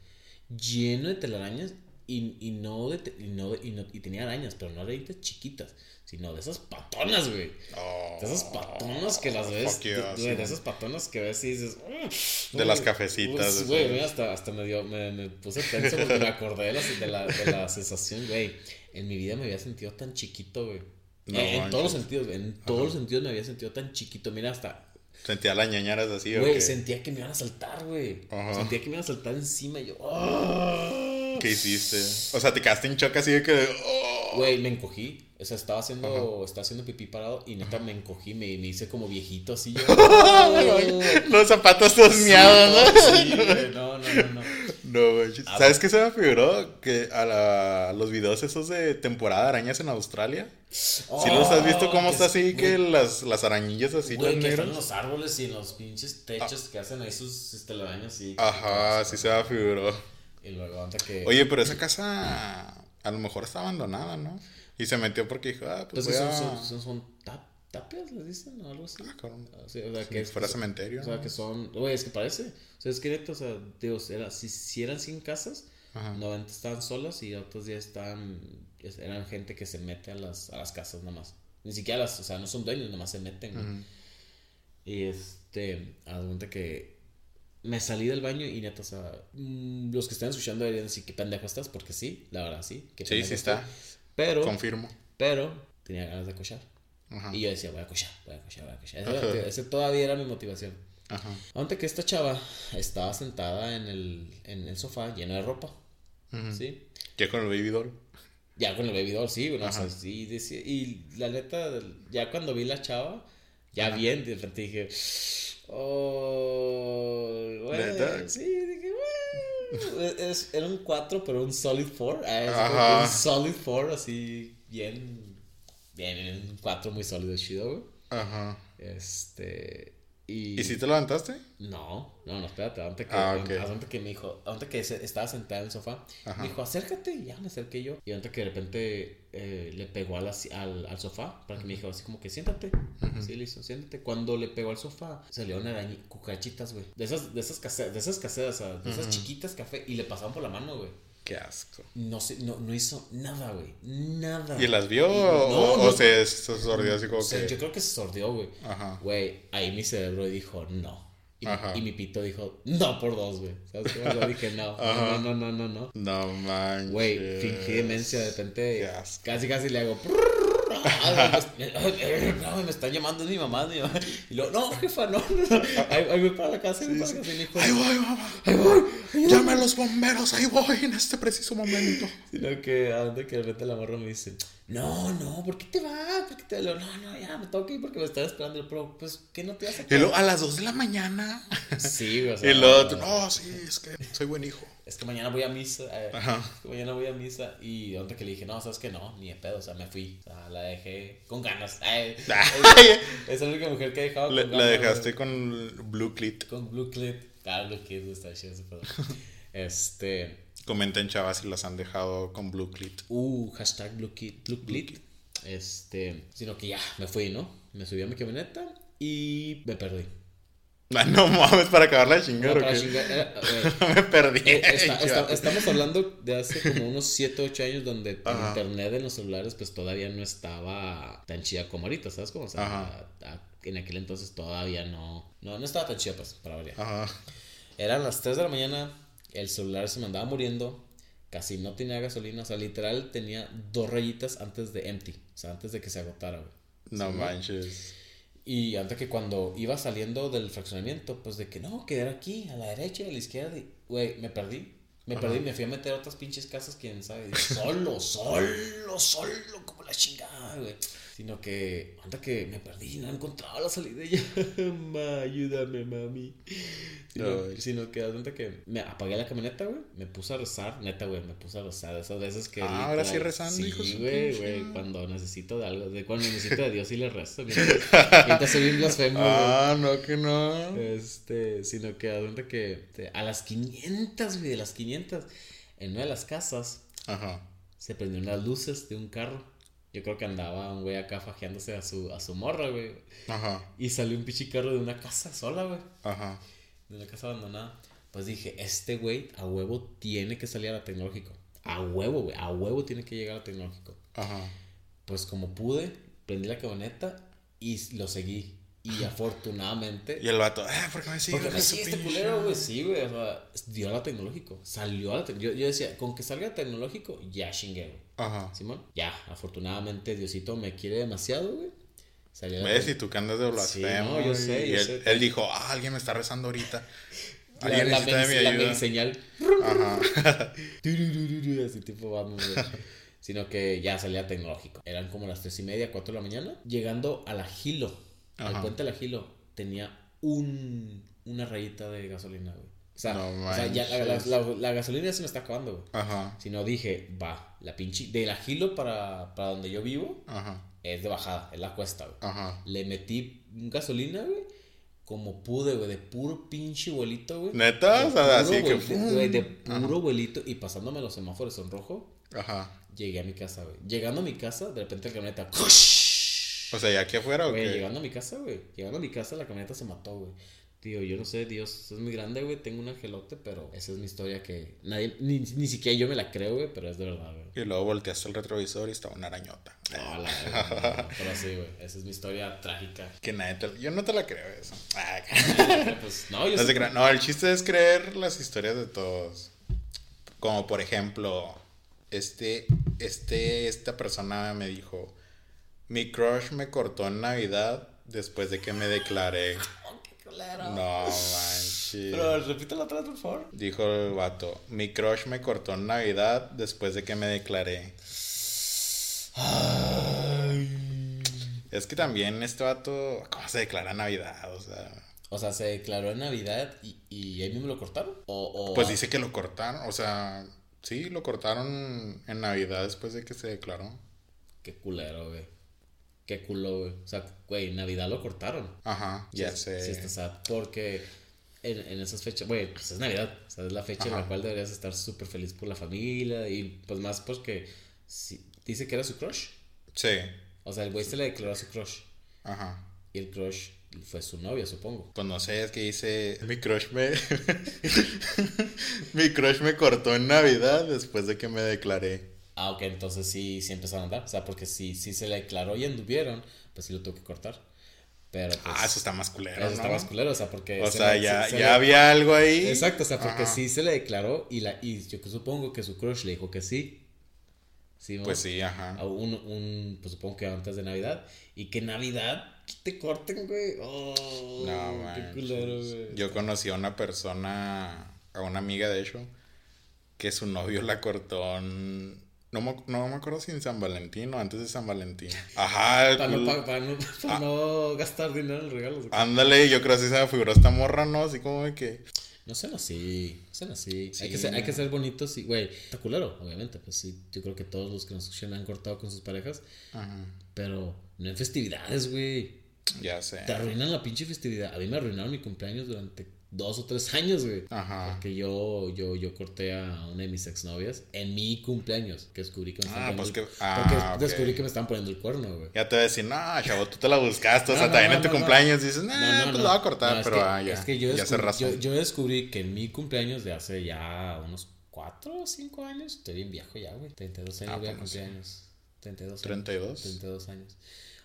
A: Lleno de telarañas y, y no de y no, y no- y tenía arañas, pero no arañitas chiquitas, sino de esas patonas, güey.
B: Oh,
A: De esas patonas que las ves.
B: you,
A: de, esas patonas que ves y dices. "Mm".
B: De las
A: Güey,
B: cafecitas,
A: pues, Güey, hasta, hasta me, dio, me, me puse tenso porque me acordé de la, de la, de la sensación, güey. En mi vida me había sentido tan chiquito, güey.
B: No
A: Eh, en todos los sentidos, en todos los sentidos me había sentido tan chiquito. Mira, hasta
B: Sentía las ñañaras así, ¿o
A: Güey, sentía que me iban a saltar, güey. Sentía que me iban a saltar encima y yo. "Ah".
B: ¿Qué hiciste? O sea, te quedaste en shock así de que... oh.
A: Güey, me encogí. O sea, estaba haciendo, estaba haciendo pipí parado y neta me encogí, me, me hice como viejito así. Yo,
B: Los zapatos todos miados, ¿no?
A: Sí, güey, no, no, no, no.
B: No.
A: Ah,
B: ¿Sabes qué se me figuró? Que a la- los videos esos de temporada de arañas en Australia. ¿Sí los has visto cómo
A: Oh,
B: está así? Que
A: güey,
B: las, las arañillas así
A: Güey, que están en los árboles y en los pinches techos que hacen ahí sus telarañas y.
B: Ajá, sí se me figuró.
A: Y luego, antes que.
B: Oye, pero esa casa a lo mejor está abandonada, ¿no? Y se metió porque dijo, ah, pues
A: Entonces
B: voy a...
A: son, son, son tap- tapias, les dicen, o algo así.
B: Ah, cabrón.
A: O sea, que es-
B: fuera
A: que-
B: cementerio,
A: O sea,
B: ¿no?
A: que son. Güey, es que parece. O sea, es que neta, o sea, Dios, era, si, si eran 100 casas,
B: Ajá.
A: 90 estaban solas y otros 10 estaban. es- Eran gente que se mete a las, a las casas nomás. Ni siquiera las. O sea, no son dueños, nomás se meten. Y este. Haz cuenta que. Me salí del baño y neta, o sea. mm, Los que están escuchando deberían decir qué pendejo estás, porque sí, la verdad sí.
B: Sí, sí está.
A: Pero.
B: Confirmo.
A: Pero tenía ganas de cochar.
B: Ajá.
A: Y yo decía, voy a cochar, voy a cochar, voy a cochar. Ese, ese todavía era mi motivación.
B: Ajá.
A: Aunque que esta chava estaba sentada en el, en el sofá lleno de ropa.
B: Ujú.
A: ¿Sí?
B: ¿Qué con el baby doll?
A: Ya con el bebidor, sí, bueno, o sea,
B: Ajá.
A: sí, decía- y la neta, ya cuando vi la chava, ya bien, de repente dije, oh,
B: ¿Neta?
A: sí, dije, bueno, es, era un 4, pero un solid 4,
B: Ajá.
A: un solid 4, así, bien, bien, un 4 muy sólido, chido, güey.
B: Ajá.
A: Este, y...
B: ¿Y si te levantaste?
A: No, no, no, espérate, antes que,
B: Ah,
A: antes que me dijo, antes que estaba sentada en el sofá,
B: Ajá.
A: me dijo, acércate, y ya me acerqué yo. Y antes que de repente eh, le pegó a la si- al, al sofá, para que me dijo así como que siéntate. Sí, listo, siéntate. Cuando le pegó al sofá, salieron arañi- cucarachitas, güey. De esas, de esas caseras, de esas caseras, de esas chiquitas café, y le pasaban por la mano, güey.
B: Qué asco.
A: No, sé, no, no hizo nada, güey. Nada.
B: ¿Y las vio
A: No,
B: o,
A: no.
B: o se, se sordió así como
A: O sea,
B: que...
A: yo creo que se sordió, güey.
B: Ajá.
A: Güey, ahí mi cerebro dijo no. Y, mi-
B: Ajá.
A: y mi pito dijo no por dos, güey. ¿Sabes cómo? Yo dije no,
B: Ajá.
A: no, no, no, no, no.
B: No manches.
A: Güey, fingí demencia de repente.
B: Qué asco.
A: Casi, casi le hago. "Ay, me, me están llamando mi mamá, mi mamá. Y luego, no, jefa, no, no, no. Ahí, ahí voy para la casa, ahí voy para la casa. Y me dijo,
B: Ahí voy, mamá. Llame a los bomberos, ahí voy en este preciso momento.
A: Sino que a donde que de repente la morra me dice, no, no, ¿por qué te vas? ¿Por qué te? No, no, ya, me tengo que ir porque me estaba esperando el pro. Pues, ¿qué no te vas a
B: Y luego a las 2 de la mañana.
A: Sí, o sea,
B: Y luego, tú, no, sí, es que soy buen hijo.
A: Es que mañana voy a misa. eh,
B: Ajá.
A: es que mañana voy a misa. Y donde que le dije, no, sabes que no, ni de pedo. O sea, me fui. O sea, la dejé con ganas. Ay, es, la única mujer que he dejado con
B: la
A: ganas,
B: dejaste
A: güey.
B: con Blue Clit.
A: con Blue Clit. Ah, Blue Clit está chido ese pedo. Este.
B: Comenten, chavas, si las han dejado con Blue Clit.
A: Uh, hashtag Blue Clit. Blue Clit. Este, sino que ya, me fui, ¿no? Me subí a mi camioneta y me perdí.
B: Ah, no mames, para acabar la chingada.
A: No, para chingar, güey,
B: me perdí.
A: eh, está- está- estamos hablando de hace como unos 7, 8 años donde el
B: Ajá.
A: internet en los celulares pues todavía no estaba tan chida como ahorita, ¿sabes? Como, o sea, a- en aquel entonces todavía no, no, no estaba tan chida pues, para variar.
B: Ajá.
A: Eran las 3 de la mañana, el celular se me andaba muriendo, casi no tenía gasolina, o sea, literal tenía dos rayitas antes de empty, o sea, antes de que se agotara, güey.
B: No manches.
A: Y antes que cuando iba saliendo del fraccionamiento, pues de que no, quedar aquí, a la derecha, a la izquierda, y, güey, me perdí. Me
B: Ajá.
A: perdí, me fui a meter a otras pinches casas, quién sabe. y solo, solo, solo, como la chingada, güey. Sino que, anda que me perdí, no encontraba la salida. Ya, ma, ayúdame, mami. Sino,
B: Ay.
A: sino que, de que me apagué la camioneta, güey. Me puse a rezar, neta, güey. Me puse a rezar. Esas veces que.
B: Ah, ahora sí rezando,
A: Sí, güey, güey. Cuando necesito de algo, de cuando necesito de Dios y le rezo. Mientras, soy bien blasfemo.
B: Ah, no, que no.
A: Este, sino que a donde que a las 500, güey, de las 500, en una de las casas
B: Ajá.
A: se prendieron las luces de un carro. Yo creo que andaba un güey acá fajeándose a su, a su morra, güey.
B: Ajá.
A: Y salió un pinche carro de una casa sola, güey.
B: Ajá.
A: De una casa abandonada. Pues dije, este güey a huevo tiene que salir a la tecnológico. A huevo, güey. A huevo tiene que llegar a tecnológico.
B: Ajá.
A: Pues como pude, prendí la camioneta y lo seguí. Y afortunadamente
B: Y el vato, eh, ¿por qué me sigue?
A: Porque me sigue este culero, güey. Sí, güey. O sea, dio a la tecnológico. Salió a la tecnológico. Yo, yo decía, con que salga tecnológico, ya chingué, güey.
B: Ajá.
A: Simón, ya. Afortunadamente, Diosito me quiere demasiado, güey. Salió la
B: ¿Ves? Y tú que andas de blasfemo.
A: no, yo sé,
B: y
A: yo
B: él,
A: sé.
B: él dijo, ah, alguien me está rezando ahorita.
A: la,
B: Alguien
A: la,
B: necesita de mi
A: la
B: ayuda.
A: señal.
B: Ajá.
A: Así tipo Batman, güey. Sino que ya salía tecnológico. Eran como las tres y media, cuatro de la mañana. Llegando a la Gilo, al
B: Ajá.
A: puente de la Gilo, tenía un, una rayita de gasolina, güey. O sea,
B: No
A: o sea, ya la, la-
B: manches.
A: la- la gasolina ya se me está acabando, güey.
B: Ajá.
A: Si no dije, va, la pinche. De la Gilo para, para donde yo vivo
B: Ajá.
A: es de bajada, es la cuesta, güey.
B: Ajá.
A: Le metí gasolina, güey. Como pude, güey, de puro pinche vuelito, güey.
B: ¿Neta? O sea, así que,
A: güey, de
B: Ajá.
A: puro vuelito y pasándome los semáforos en rojo,
B: Ajá.
A: llegué a mi casa, güey. Llegando a mi casa, de repente la camioneta.
B: O sea, ¿ya aquí afuera o
A: Güey,
B: qué?
A: llegando a mi casa, güey. Llegando a mi casa, la camioneta se mató, güey. Tío, yo no sé, Dios es muy grande, güey. Tengo un angelote, pero esa es mi historia que nadie, ni, ni siquiera yo me la creo, güey, pero es de verdad, güey.
B: Y luego volteaste el retrovisor y estaba una arañota.
A: No, la verdad, no, pero sí, güey. Esa es mi historia trágica.
B: Que nadie te... Yo no te la creo eso. Ah,
A: pues, no, yo
B: no,
A: sé
B: se
A: que-
B: crea- no, el chiste es creer las historias de todos. Como por ejemplo, este, este, esta persona me dijo, mi crush me cortó en Navidad después de que me declaré.
A: Oh, qué culero.
B: No manches.
A: Pero repítelo otra vez, por favor.
B: Dijo el vato, mi crush me cortó en Navidad después de que me declaré. Es que también este vato, ¿cómo se declara Navidad? O sea,
A: O sea, se declaró en Navidad y, y ahí mismo lo cortaron. O, o-
B: pues dice que lo cortaron, o sea, sí, lo cortaron en Navidad después de que se declaró.
A: Qué culero, güey. Qué culo, güey. O sea, güey, en Navidad lo cortaron.
B: Ajá, ya
A: Sí,
B: sé.
A: Sí, está sad. Porque en, en esas fechas, güey, pues es Navidad. O sea, es la fecha en la cual deberías estar súper feliz por la familia. Y pues más porque sí, dice que era su crush.
B: Sí,
A: O sea, el güey se le declaró a su crush.
B: ajá.
A: Y el crush fue su novia, supongo.
B: Pues no sé, es que dice, mi crush me... mi crush me cortó en Navidad después de que me declaré.
A: Ah, ok, entonces sí, sí empezaron a andar. O sea, porque si, si se le declaró y anduvieron, pues sí lo tuvo que cortar. Pero pues.
B: Ah, eso está más culero,
A: Eso
B: ¿no?
A: está más culero, o sea, porque.
B: O
A: se
B: sea,
A: le-
B: ya,
A: se- se
B: ya
A: le-
B: había algo ahí.
A: Exacto, o sea, porque
B: Ajá.
A: sí se le declaró y, la, y yo supongo que su crush le dijo que sí. Sí.
B: Pues sí, ajá.
A: Un, un, pues supongo que antes de Navidad. Y que Navidad te corten, güey. Oh,
B: No,
A: qué
B: manches.
A: culero, güey.
B: Yo conocí a una persona, a una amiga de hecho, que su novio la cortó en- No me, no me acuerdo si en San Valentín o antes de San Valentín. Ajá,
A: Para no, para no, para
B: Ah.
A: no gastar dinero en regalos.
B: ándale, yo creo que así se me figuró esta morra, ¿no? Así como de que...
A: No sean así, no sean así.
B: Sí,
A: hay, que ser, hay
B: no.
A: que ser bonitos y, güey, está culero, obviamente. Pues sí, yo creo que todos los que nos escuchan han cortado con sus parejas.
B: Ajá,
A: Pero no en festividades, güey.
B: ya sé.
A: Te arruinan la pinche festividad. A mí me arruinaron mi cumpleaños durante dos o tres años, güey. Ajá. Porque yo, yo, yo corté a una de mis exnovias en mi cumpleaños, que descubrí que me estaban ah, pues que, ah, porque descubrí que me estaban poniendo el cuerno, güey.
B: Ya te voy a decir, no, chavo, tú te la buscaste, o sea, también en tu cumpleaños dices, no, no, pues lo voy a cortar, pero ah, ya. Es que
A: yo, descubrí, yo, descubrí que en mi cumpleaños de hace ya unos cuatro o cinco años, estoy bien viejo ya, güey, 32 años, ah, pues, cumpleaños. 32 32. 32 años.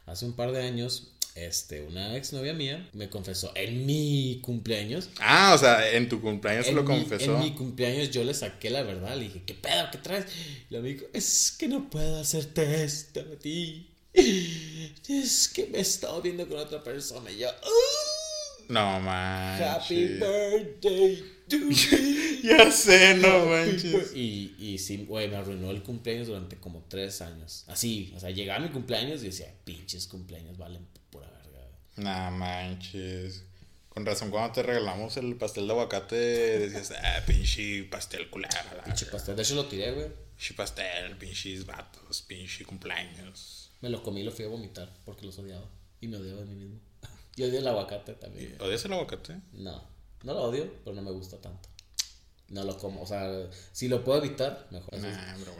A: Hace un par de años este, una exnovia mía me confesó en mi cumpleaños.
B: Ah, o sea, en tu cumpleaños lo confesó.
A: En mi cumpleaños yo le saqué la verdad, le dije, ¿qué pedo? ¿Qué traes? Y me dijo, es que no puedo hacerte esto a ti. Es que me he estado viendo con otra persona y yo,
B: no manches.
A: Happy birthday to me.
B: ya sé, no manches.
A: Y, y sí, güey, me arruinó el cumpleaños durante como tres años. Así, o sea, llegaba mi cumpleaños y decía, pinches cumpleaños valen pura verga.
B: No manches. Con razón, cuando te regalamos el pastel de aguacate, decías, ah, pinche pastel culera.
A: Pinche pastel, de hecho lo tiré, güey.
B: Pinche pastel, pinches vatos, pinche cumpleaños.
A: Me lo comí y lo fui a vomitar porque los odiaba. Y me odiaba a mí mismo. Yo odio el aguacate también.
B: ¿Odias el aguacate?
A: No, no lo odio, pero no me gusta tanto. No lo como, o sea, si lo puedo evitar, mejor. Eso,
B: nah, es, bro,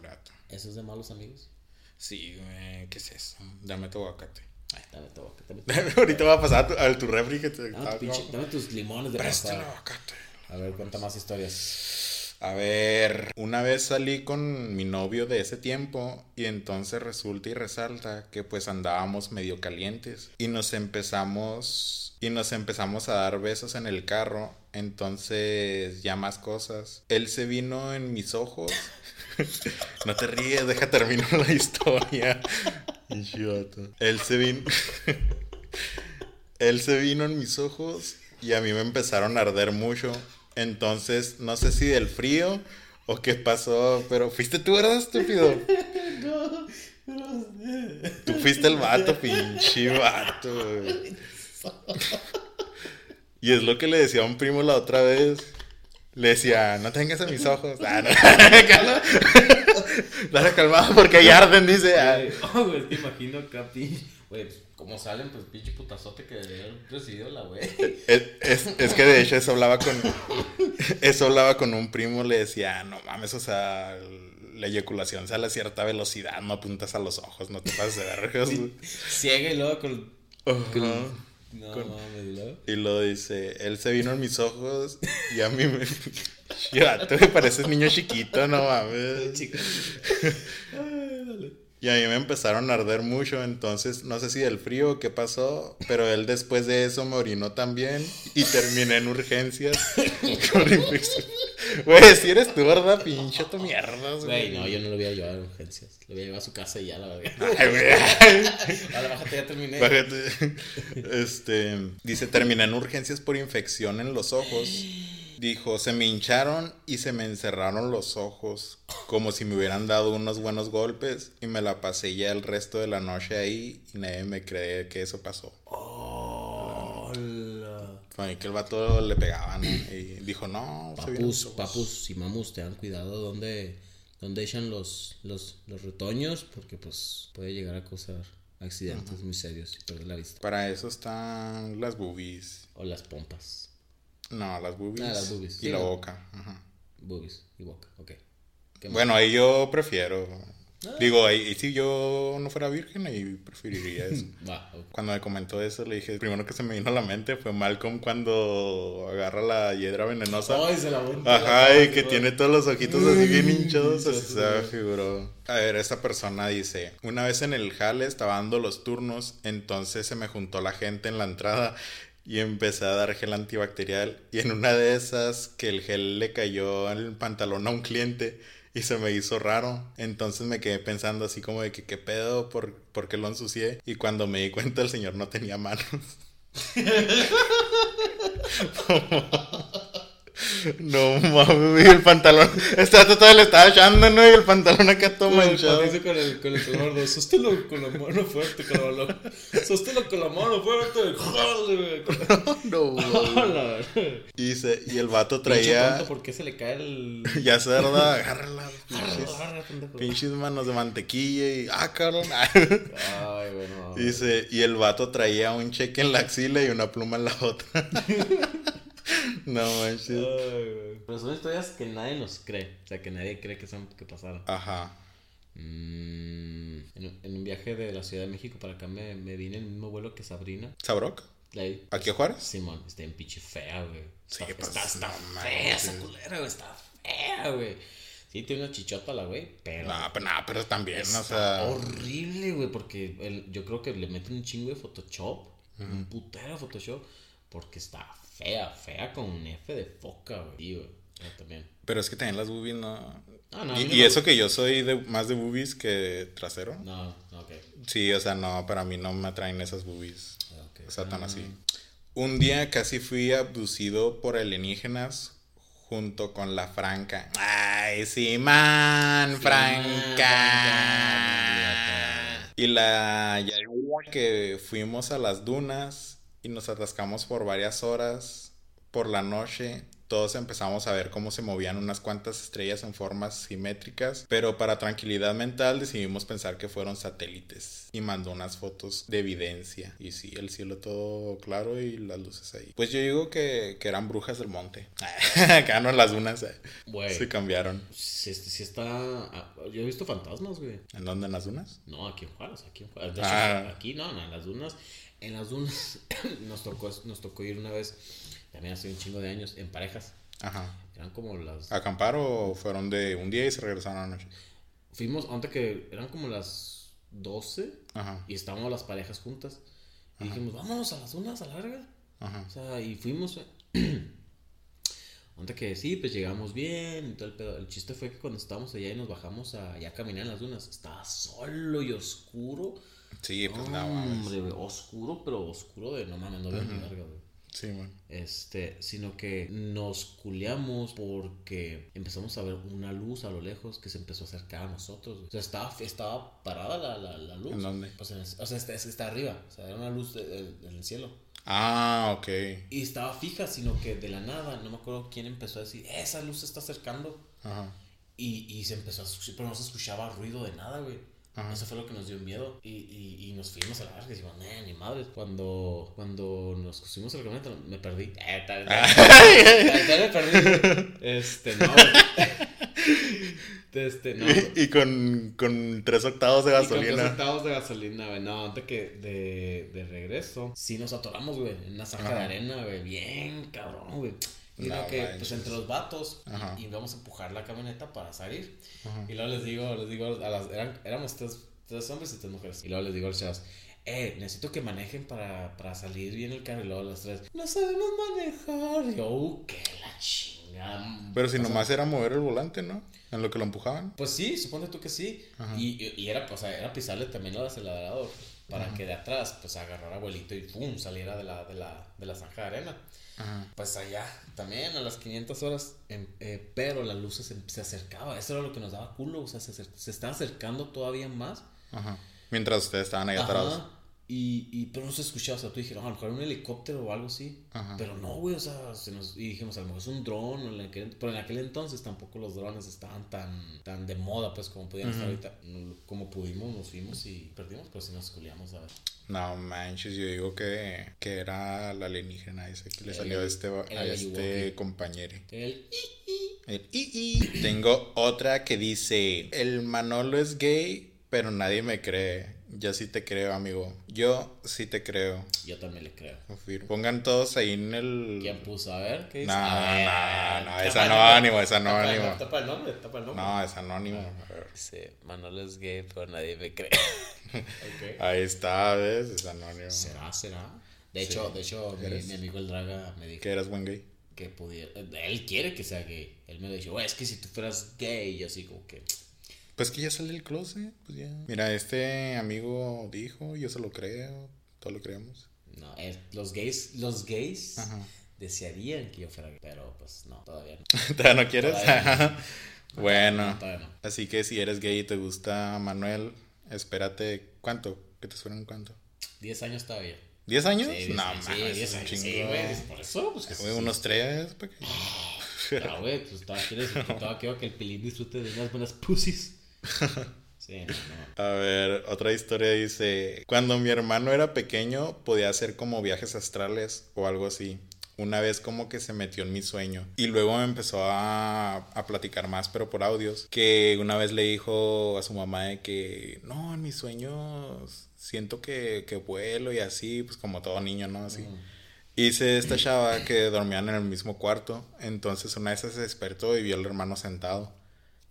A: ¿Eso es de malos amigos?
B: Sí, güey, ¿qué es eso? Dame tu aguacate.
A: Ay, dame tu aguacate.
B: Ahorita va a pasar a tu, tu refri que te...
A: dame tus limones de
B: pasar. el aguacate.
A: A ver, cuenta más historias.
B: A ver, una vez salí con mi novio de ese tiempo y entonces resulta y resalta que pues andábamos medio calientes y nos empezamos y nos empezamos a dar besos en el carro, entonces ya más cosas. Él se vino en mis ojos. no te ríes, deja terminar la historia. Él se vino Él se vino en mis ojos y a mí me empezaron a arder mucho entonces, no sé si del frío o qué pasó, pero fuiste tú, ¿verdad, estúpido? No, no sé. Tú fuiste el vato, pinche vato. Y es lo que le decía a un primo la otra vez. Le decía, no tengas a mis ojos. Ah, no. Dale calmado porque ahí arden, dice.
A: Ah. Oh, güey, te imagino acá, Güey, como salen, pues pinche putazote que recibió la güey.
B: Es, es, que de hecho eso hablaba con. Eso hablaba con un primo, le decía, no mames, o sea, la eyaculación sale a cierta velocidad, no apuntas a los ojos, no te pases de vergas.
A: Ciega y luego con. no
B: mames, Y lo dice, él se vino en mis ojos y a mí me. Ya, tú me pareces niño chiquito, no mames. Chico. Y a mí me empezaron a arder mucho, entonces no sé si del frío qué pasó, pero él después de eso me orinó también y terminé en urgencias Güey, si eres tú, ¿verdad? Pinche tu mierda,
A: güey. no, yo no lo voy a llevar a urgencias. Lo voy a llevar a su casa y ya la verdad. Ay, güey. Ahora bájate, ya terminé. Bájate.
B: Este, dice, terminé en urgencias por infección en los ojos. Dijo, se me hincharon y se me encerraron los ojos, como si me hubieran dado unos buenos golpes, y me la pasé ya el resto de la noche ahí y nadie me cree que eso pasó. Oh, Fue que el vato le pegaban y dijo, no,
A: papus, papus y mamus, tengan cuidado donde, donde echan los, los, los retoños, porque pues puede llegar a causar accidentes muy serios y perder la vista.
B: Para eso están las boobies.
A: O las pompas.
B: No, las boobies. Ah, las boobies. Y la boca. Ajá.
A: Boobies y boca, ok.
B: Bueno, ahí yo prefiero. Ah. Digo, ahí si yo no fuera virgen, ahí preferiría eso. Cuando me comentó eso, le dije, primero que se me vino a la mente fue Malcolm cuando agarra la hiedra venenosa.
A: Ay, se la
B: Ajá, y que tiene todos los ojitos así bien hinchados. se figuró. A ver, esta persona dice, una vez en el jale estaba dando los turnos, entonces se me juntó la gente en la entrada y empecé a dar gel antibacterial y en una de esas que el gel le cayó en el pantalón a un cliente y se me hizo raro. Entonces me quedé pensando así como de que qué pedo, por, por qué lo ensucié. Y cuando me di cuenta el señor no tenía manos. No mames, el pantalón. Este todo le estaba echando, ¿no? Y el pantalón acá todo manchado.
A: Dice con el, con el color, sosténlo con la mano fuerte, cabrón. Sosténlo con la mano fuerte.
B: no, y, dice, y el vato traía.
A: ¿Por qué se le cae el.?
B: ya se verdad, agárrala. Pinches manos de mantequilla y. Ah, cabrón. Ay, bueno. Dice, y el vato traía un cheque en la axila y una pluma en la otra. no manches.
A: Pero son historias que nadie nos cree. O sea, que nadie cree que son que pasaron.
B: Ajá.
A: Mm, en, en un viaje de la Ciudad de México para acá me, me vine en el mismo vuelo que Sabrina.
B: ¿Sabroc?
A: Ahí.
B: ¿Aquí a Juárez?
A: Simón, está en pinche fea, güey.
B: Sí,
A: Está,
B: pues,
A: está, está
B: no
A: fea esa culera, güey. Está fea, güey. Sí, tiene una chichota la güey, pero.
B: No, pero, no, pero también,
A: está
B: o sea.
A: horrible, güey, porque el- yo creo que le meten un chingo de Photoshop. Un putero Photoshop. Porque está fea, fea con un F de foca, güey. Yo también.
B: Pero es que también las boobies no.
A: Ah, no,
B: y
A: no
B: y eso que yo soy de, más de boobies que trasero.
A: No, no, ok.
B: Sí, o sea, no, para mí no me atraen esas boobies. O sea, tan
A: Ah,
B: así. Un día casi fui abducido por alienígenas junto con la Franca. Ay, sí, man, Franca. Y la que fuimos a las dunas y nos atascamos por varias horas por la noche. Todos empezamos a ver cómo se movían unas cuantas estrellas en formas simétricas, pero para tranquilidad mental decidimos pensar que fueron satélites y mandó unas fotos de evidencia. Y sí, el cielo todo claro y las luces ahí. Pues yo digo que, que eran brujas del monte. Acá no en las dunas eh,
A: Güey.
B: se cambiaron.
A: Sí, sí está. ah, Yo he visto fantasmas, güey.
B: ¿En dónde en las dunas?
A: No, aquí en Juárez, aquí en Juárez. Hecho,
B: Ah.
A: aquí no, no, en las dunas. En las dunas nos tocó, nos tocó ir una vez, también hace un chingo de años, en parejas.
B: Ajá.
A: Eran como las.
B: ¿Acampar o fueron de un día y se regresaron a la noche?
A: Fuimos, antes que eran como las 12
B: Ajá.
A: y estábamos las parejas juntas. Y dijimos, vámonos a las dunas a la larga.
B: Ajá.
A: O sea, y fuimos. eh. Antes que sí, pues llegamos bien y todo el pedo. El chiste fue que cuando estábamos allá y nos bajamos a ya caminar en las dunas, estaba solo y oscuro.
B: Sí, pues no mames.
A: Hombre, güey, oscuro, pero oscuro de no mames, no veo ni verga, güey.
B: Sí, man.
A: Este, sino que nos culiamos porque empezamos a ver una luz a lo lejos que se empezó a acercar a nosotros. güey. O sea, estaba, estaba parada la, la, la luz.
B: ¿En dónde?
A: Pues en el- o sea, está, está arriba. O sea, era una luz de- de- en el cielo.
B: Ah, ok.
A: Y estaba fija, sino que de la nada, no me acuerdo quién empezó a decir, esa luz se está acercando.
B: Ajá.
A: Y, y se empezó a escuchar, pero no se escuchaba ruido de nada, güey.
B: Ajá.
A: Eso fue lo que nos dio miedo. Y, y, y nos fuimos a la verga y decimos, "Nah, ni madre. Cuando, cuando nos pusimos la camioneta, me perdí. Eh, tal, me perdí. Este, no. Este, no.
B: Y con, con tres octavos de
A: Y con tres
B: gasolina.
A: octavos de gasolina, güey. No, antes que de, de regreso, sí nos atoramos, güey, en una zanja de arena, güey. Bien, cabrón, güey. Y
B: No
A: que, pues entre los vatos, y-
B: Ajá.
A: y, vamos a empujar la camioneta para salir.
B: Ajá.
A: Y luego les digo, les digo, a las, eran, éramos tres, tres hombres y tres mujeres. Y luego les digo a los chavos, eh, necesito que manejen para, para salir bien el carro. Y luego las tres, no sabemos manejar. Y yo, uh, que la chingada.
B: Pero si
A: O sea,
B: nomás era mover el volante, ¿no? En lo que lo empujaban.
A: pues sí, suponte tú que sí.
B: Ajá.
A: Y, y- y era, o sea, era pisarle también el acelerador para que de atrás, pues agarrara abuelito y pum, saliera de la, de la, de la zanja de arena.
B: Ajá.
A: Pues allá, también a las 500 horas, em, eh, pero la luz se, se acercaba. Eso era lo que nos daba culo, o sea, se, se estaba acercando todavía más.
B: Ajá. Mientras ustedes estaban ahí atrás.
A: Y, y, pero no se escuchaba, o sea, tú dijeron, "Ah, a lo mejor un helicóptero o algo así.
B: Ajá.
A: Pero no, güey, o sea, se nos, y dijimos, a lo mejor es un dron, pero en aquel entonces tampoco los drones estaban tan, tan de moda, pues, como podían estar ahorita. Como pudimos, nos fuimos y perdimos, pero sí nos culiamos, a ver.
B: No manches, yo digo que, que era la alienígena ese que le
A: El-
B: salió a este, a este compañero.
A: El,
B: El i, i. Tengo otra que dice, el Manolo es gay, pero nadie me cree. Yo sí te creo, amigo. Yo sí te creo.
A: yo también le creo.
B: Pongan todos ahí en el...
A: ¿Quién puso? A ver, ¿qué dice?
B: No, no, no, es anónimo, es
A: tapa el
B: anónimo.
A: nombre, Tapa el nombre, tapa el nombre.
B: No, es anónimo. A ver.
A: Dice, Manolo es gay, pero nadie me cree.
B: Ahí está, ¿ves? Es anónimo.
A: ¿Será, será? De hecho, de hecho, mi, amigo el Draga me dijo
B: Que eras buen gay.
A: que pudiera. Él quiere que sea gay. Él me dijo, "Güey, es que si tú fueras gay, yo así como que.
B: Pues que ya sale el closet, pues ya. Mira, este amigo dijo, yo se lo creo, todos lo creemos.
A: No, los gays, los gays
B: Ajá.
A: desearían que yo fuera gay, pero pues no, todavía no.
B: ¿Todavía no quieres?
A: Todavía
B: bueno,
A: Todavía no.
B: así que si eres gay y te gusta Manuel, espérate, ¿cuánto? ¿Que te suenan cuánto?
A: 10 años todavía.
B: ¿10 años?
A: Sí,
B: no,
A: años, sí,
B: es un
A: años,
B: chingo.
A: sí, güey, por eso, pues que
B: Güey,
A: sí.
B: unos tres, ¿pa' qué?
A: Ah, güey, pues todavía quieres, todavía quiero que el pilín disfrute de unas buenas pussies. Sí, no.
B: A ver, otra historia dice, cuando mi hermano era pequeño podía hacer como viajes astrales o algo así. una vez como que se metió en mi sueño. Y luego me empezó a, a, platicar más, pero por audios. Que una vez le dijo a su mamá de que, no, en mis sueños siento que, que vuelo y así, pues como todo niño, ¿no? Así. Hice esta chava que dormían en el mismo cuarto. Entonces una vez se despertó y vio al hermano sentado.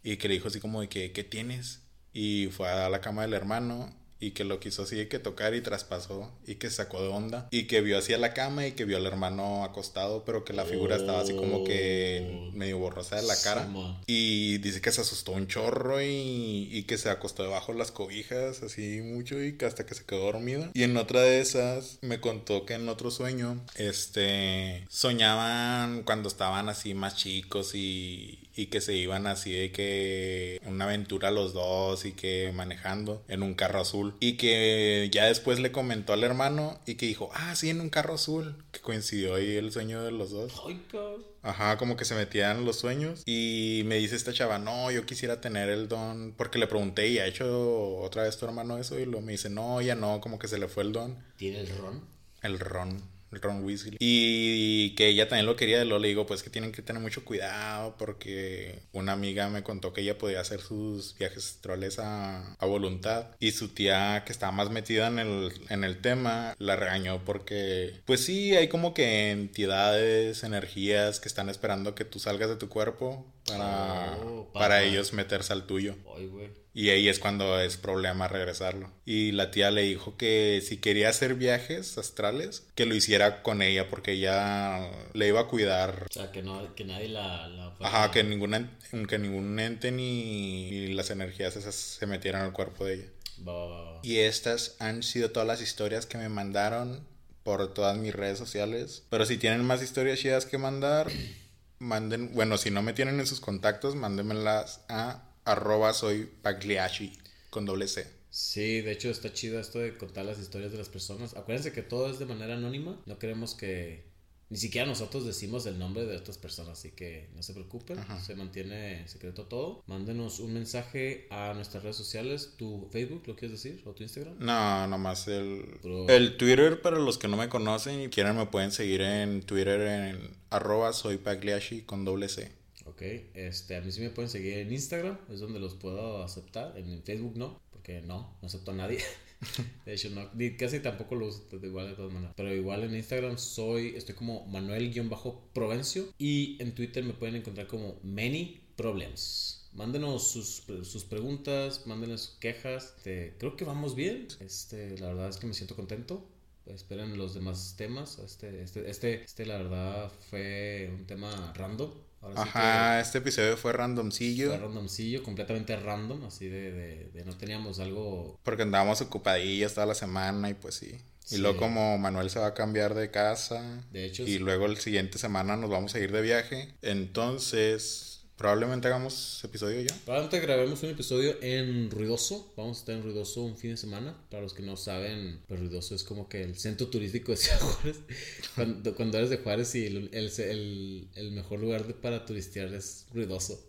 B: Y que le dijo así como de que, ¿qué tienes? Y fue a la cama del hermano y que lo quiso así de que tocar y traspasó y que sacó de onda y que vio hacia la cama y que vio al hermano acostado pero que la figura estaba así como que oh. medio borrosa de la cara y dice que se asustó un chorro y, y, que se acostó debajo de las cobijas así mucho y que hasta que se quedó dormida y en otra de esas me contó que en otro sueño este soñaban cuando estaban así más chicos y, y que se iban así de que una aventura los dos y que manejando en un carro azul y que ya después le comentó al hermano y que dijo, ah, sí, en un carro azul, que coincidió ahí el sueño de los dos. Ajá, como que se metían los sueños y me dice esta chava, no, yo quisiera tener el don, porque le pregunté y ha hecho otra vez tu hermano eso y lo me dice, no, ya no, como que se le fue el don.
A: ¿Tiene el ron?
B: El ron. Ron Weasley. Y que ella también lo quería, luego le digo, pues que tienen que tener mucho cuidado porque una amiga me contó que ella podía hacer sus viajes astrales a, a voluntad y su tía que estaba más metida en el, en el tema la regañó porque pues sí, hay como que entidades, energías que están esperando que tú salgas de tu cuerpo para, oh, para ellos meterse al tuyo. Ay, y ahí es cuando es problema regresarlo. Y la tía le dijo que si quería hacer viajes astrales, que lo hiciera con ella porque ella le iba a cuidar.
A: O sea, que, no, que nadie la...
B: Ajá, que, ninguna, que ningún ente ni, las energías esas se metieran al cuerpo de ella. Y estas han sido todas las historias que me mandaron por todas mis redes sociales. Pero si tienen más historias chidas que mandar, manden, bueno, si no me tienen en sus contactos, mándenmelas a arroba soy con doble C.
A: Sí, de hecho está chido esto de contar las historias de las personas. Acuérdense que todo es de manera anónima. No queremos que ni siquiera nosotros decimos el nombre de otras personas, así que no se preocupen, se mantiene secreto todo. Mándenos un mensaje a nuestras redes sociales, tu Facebook, ¿lo quieres decir? ¿O tu Instagram?
B: No, nomás el, el Twitter para los que no me conocen y quieran me pueden seguir en Twitter en arroba soy Pagliacci con doble C.
A: Ok, este, a mí sí me pueden seguir en Instagram, es donde los puedo aceptar. En Facebook no, porque no, no acepto a nadie. De hecho, no, casi tampoco lo uso igual de todas maneras. Pero igual en Instagram soy, estoy como Manuel-Provencio y en Twitter me pueden encontrar como Many Problems. Mándenos sus, sus preguntas, mándenos sus quejas. Este, creo que vamos bien. Este, la verdad es que me siento contento esperen los demás temas. Este, este, este, este, la verdad, fue un tema random.
B: Ajá, este episodio fue randomcillo.
A: Fue randomcillo, completamente random, así de, de, no teníamos algo...
B: Porque andábamos ocupadillos toda la semana y pues sí. Y luego como Manuel se va a cambiar de casa.
A: De hecho.
B: Y luego el siguiente semana nos vamos a ir de viaje. Entonces Probablemente hagamos episodio ya.
A: Probablemente grabemos un episodio en Ruidoso. Vamos a estar en Ruidoso un fin de semana. Para los que no saben, pues Ruidoso es como que el centro turístico de Ciudad Juárez. Cuando, cuando eres de Juárez y el, el, el, mejor lugar para turistear es Ruidoso.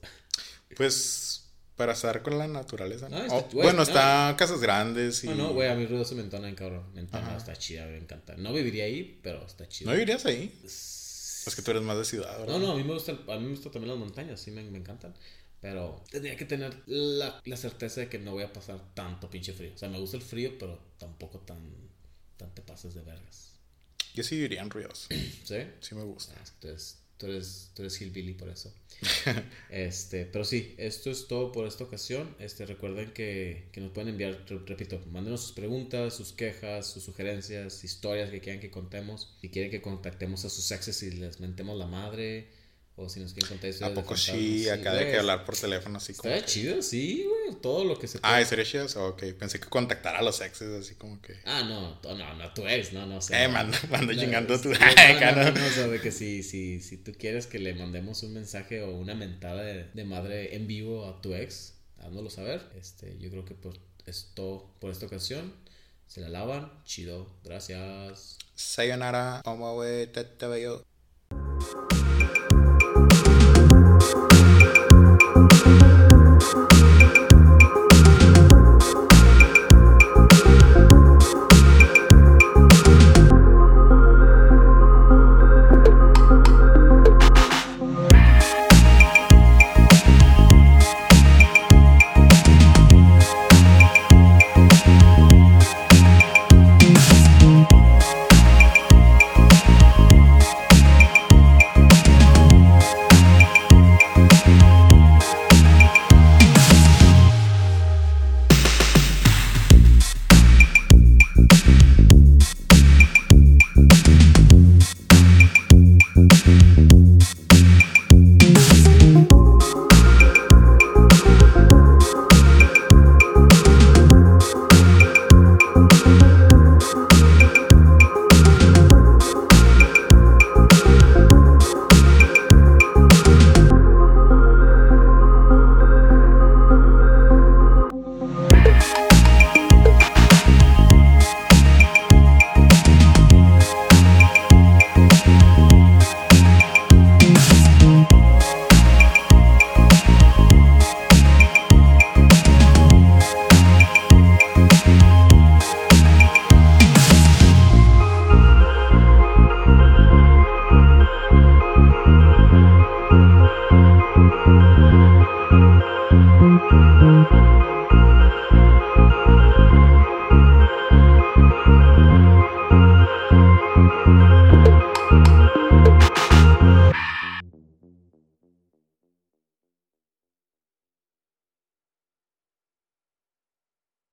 B: Pues para estar con la naturaleza. Oh, bueno, está Casas Grandes
A: y... No, no, güey, a mí Ruidoso me entona en cabrón. Me entona, está chida, me encanta. No viviría ahí, pero está chido.
B: ¿No vivirías ahí? Es que tú eres más de ciudad,
A: ¿verdad? No, no, a mí me gusta, a mí me gusta también las montañas, sí me, me encantan. Pero tendría que tener la, la, certeza de que no voy a pasar tanto pinche frío. O sea, me gusta el frío, pero tampoco tan, tan te pases de vergas.
B: Yo sí viviría en Ríos.
A: ¿Sí?
B: Sí me gusta.
A: Ah, entonces, tú eres, tú eres hillbilly por eso. este, pero sí, esto es todo por esta ocasión. Este, recuerden que, que nos pueden enviar, repito, mándenos sus preguntas, sus quejas, sus sugerencias, historias que quieran que contemos. Si quieren que contactemos a sus exes y les mentemos la madre o si nos quieren contar
B: ¿A poco sí? Acá de que hablar por teléfono así
A: como. Está chido, sí, güey. Todo lo que se
B: puede. Ah, ¿sería chido? Ok. Pensé que contactara a los exes así como que.
A: Ah, no. No, no, tú eres, no, no sé.
B: Eh, mando, mando chingando tu.
A: No, no, no, o sea, de que si, si, si tú quieres que le mandemos un mensaje o una mentada de, de madre en vivo a tu ex, háznoslo saber. Este, yo creo que por esto, por esta ocasión, se la lavan. Chido. Gracias.
B: Sayonara. Omawe,
C: うん。